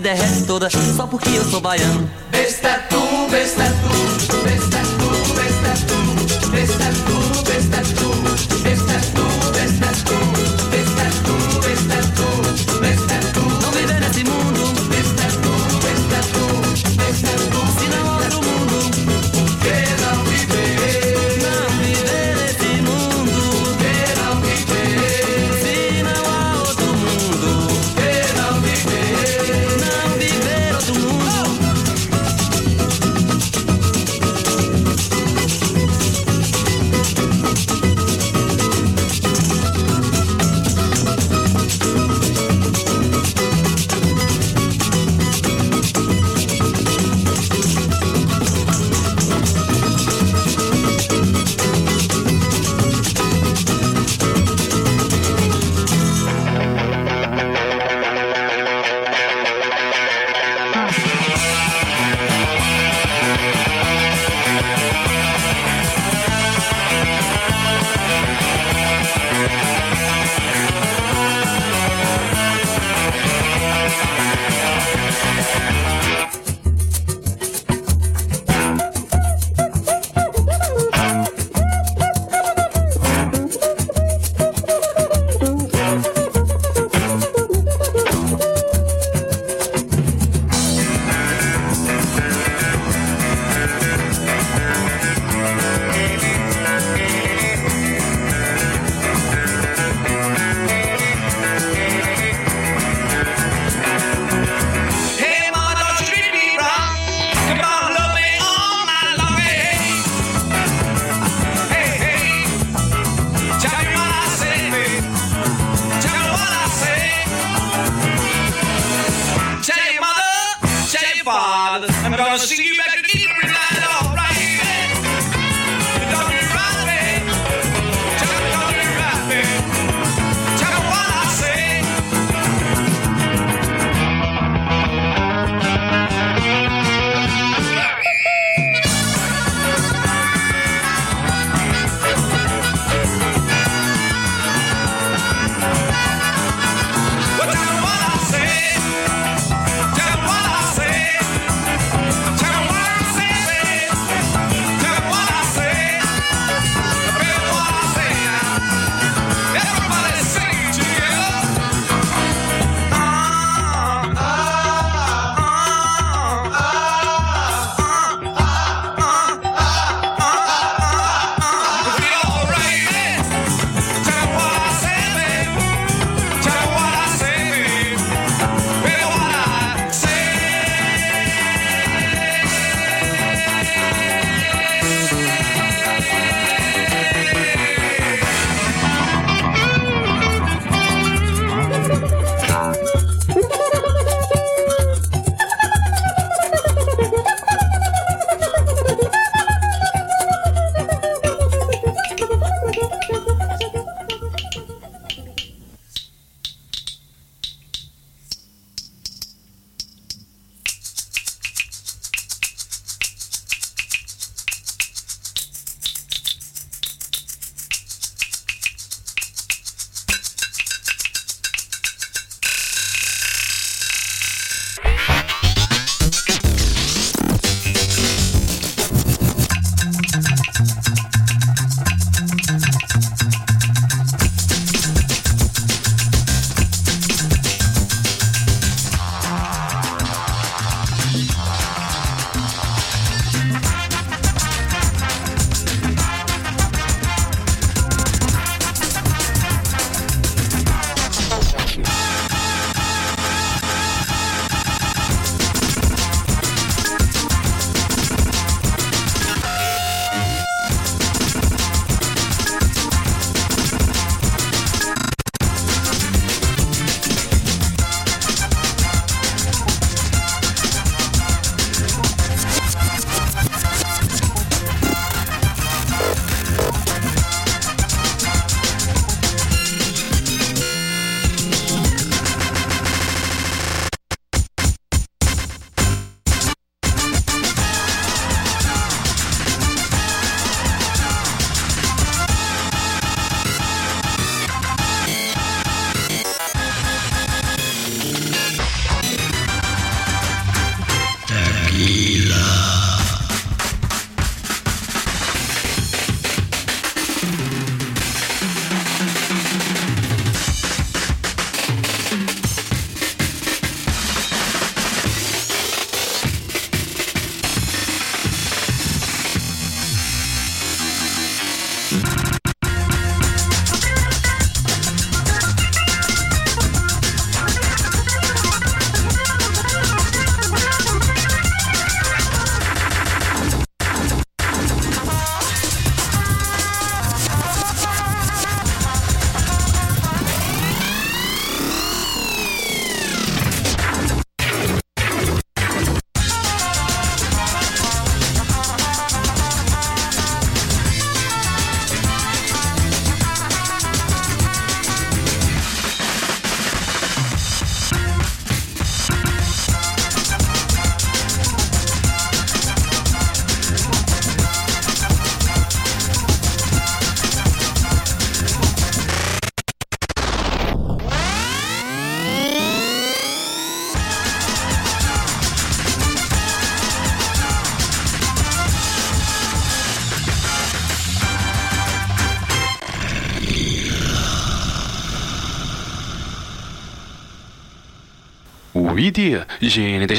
derrete toda, só porque eu sou baiano. идея. Gente,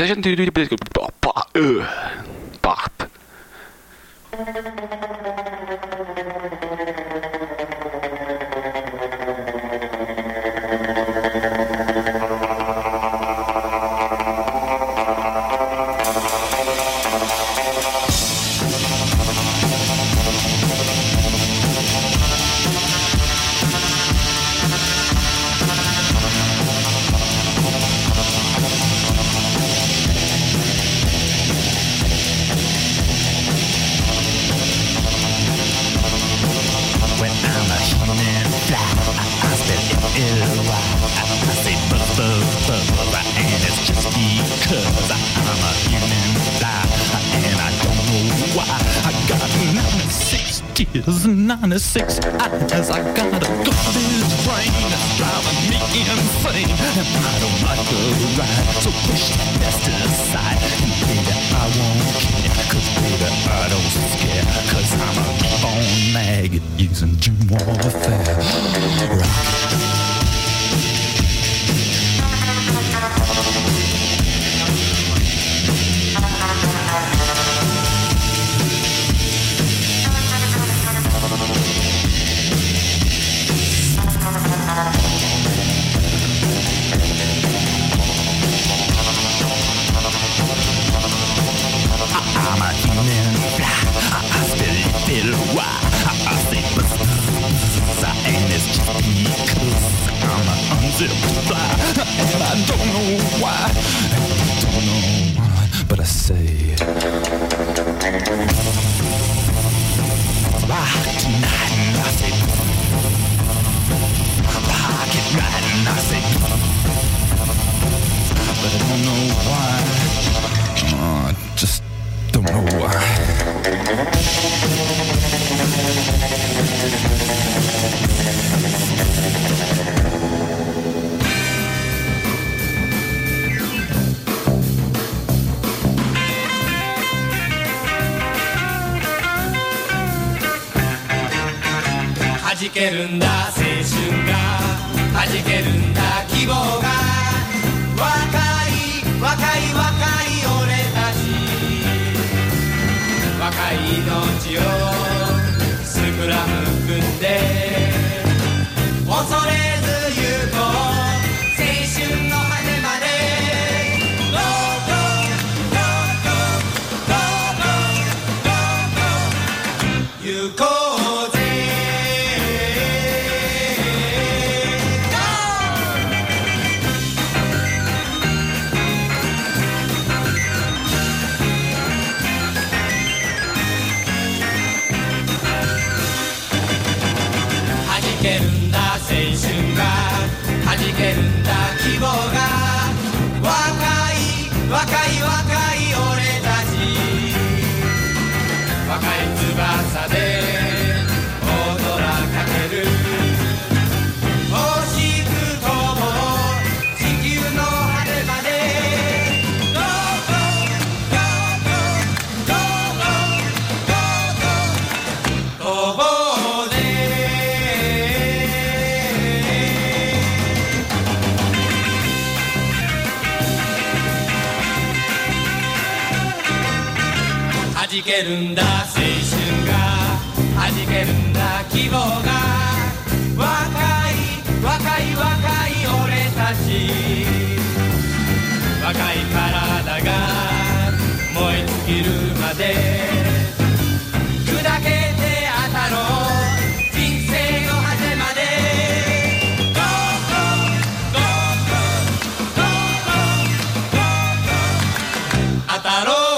96 tears, 96 eyes. I got a garbage brain that's driving me insane, and I don't like the ride. So push that best aside, and baby, I won't care, cause baby, I don't scare, cause I'm a born maggot using gym warfare. 弾けるんだ青春が。弾けるんだ希望が。けるんだ。青春が弾けるんだ。希望が。若い若い若い俺たち。若い体が。燃え尽きるまで。砕けて当たろう。人生の果てまで。Go, go, go, go, go, go, go, go 当たろう。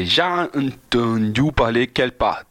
Déjà entendu parler quelle part.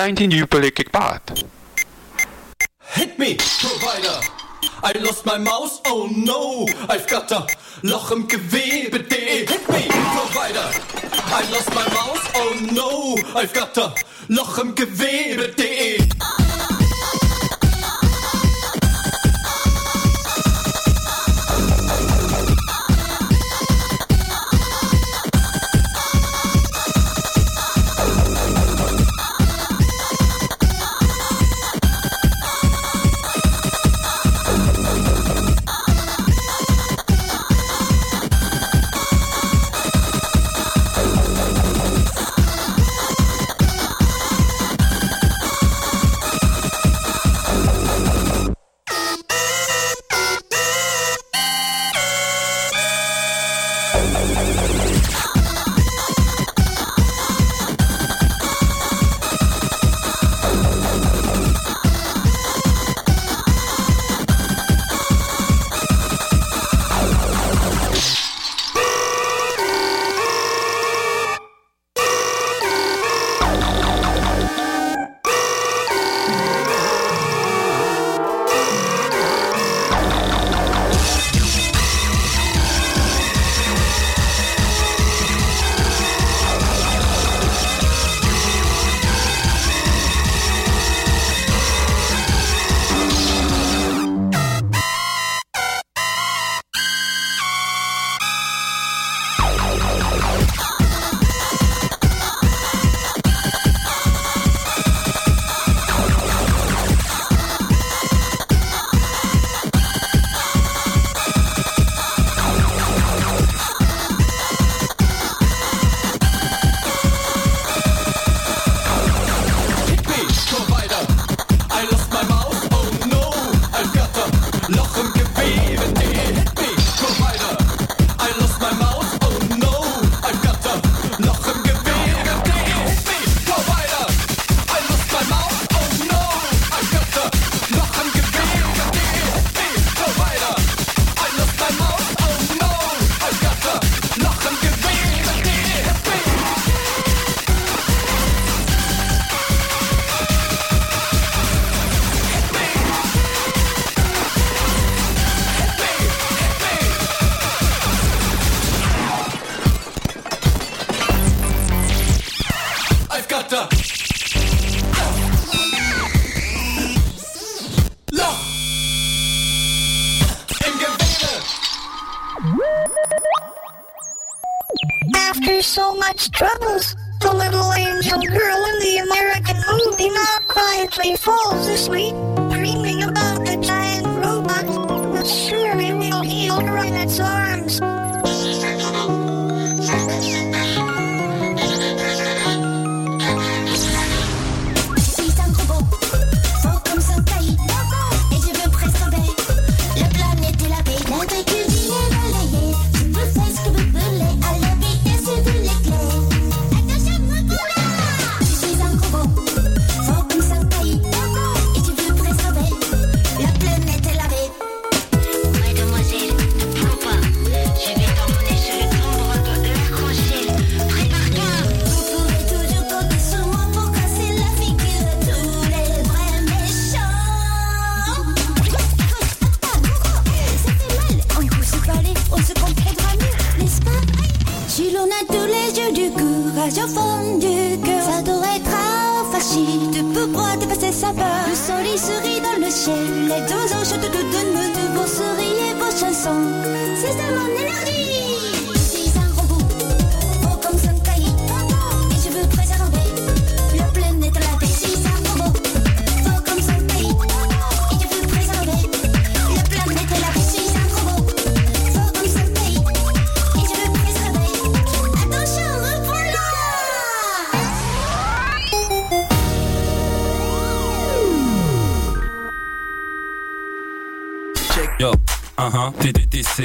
19 jubelig gepaard. Hit me, Provider! I lost my mouse, oh no! I've got a Loch im Gewebe, D. Hit me, Provider! I lost my mouse, oh no! I've got a Loch im Gewebe, D.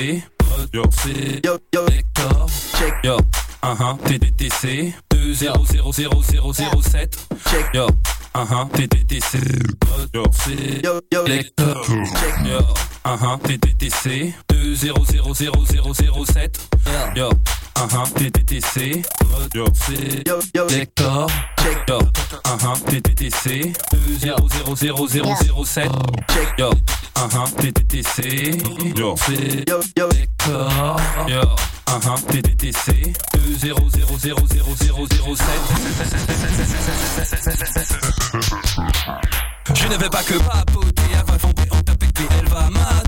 TTC, Roxy, Hector, check, yo, uh -huh, TTC, 2000007, check, yo, uh -huh, TTC, Roxy, Hector, check, yo, uh -huh, 2000007, yo, uh-huh, TTTC, Vector, check uh-huh. yo, uh-huh, TTTC, 200007, check yo, uh-huh, TTTC, Vector, yo, uh-huh, TTTC, 200007. Je ne vais pas que papoter, elle va tomber en tapette, elle va mal.